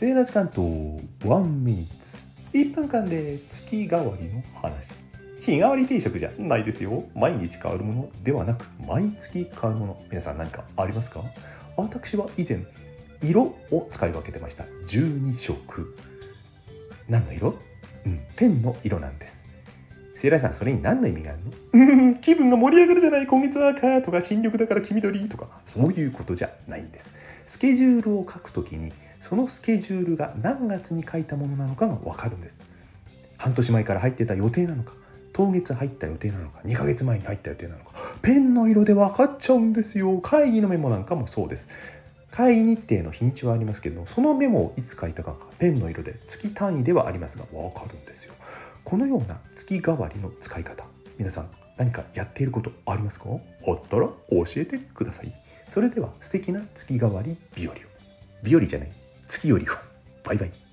セーラー時間とワンミニッツ。1分間で月替わりの話。日替わり定食じゃないですよ。毎日変わるものではなく毎月変わるもの。皆さん何かありますか？私は以前色を使い分けてました。12色。何の色？うんペンの色なんです。セイライさんそれに何の意味があるの？うん気分が盛り上がるじゃない今月は赤とか新緑だから黄緑とかそういうことじゃないんです。スケジュールを書くときにそのスケジュールが何月に書いたものなのかが分かるんです。半年前から入ってた予定なのか当月入った予定なのか2ヶ月前に入った予定なのかペンの色で分かっちゃうんですよ。会議のメモなんかもそうです。会議日程の日にちはありますけどそのメモをいつ書いたかがペンの色で月単位ではありますが分かるんですよ。このような月替わりの使い方皆さん何かやっていることありますか？あったら教えてください。それでは素敵な月替わり日和を。日和じゃない。月よりはバイバイ。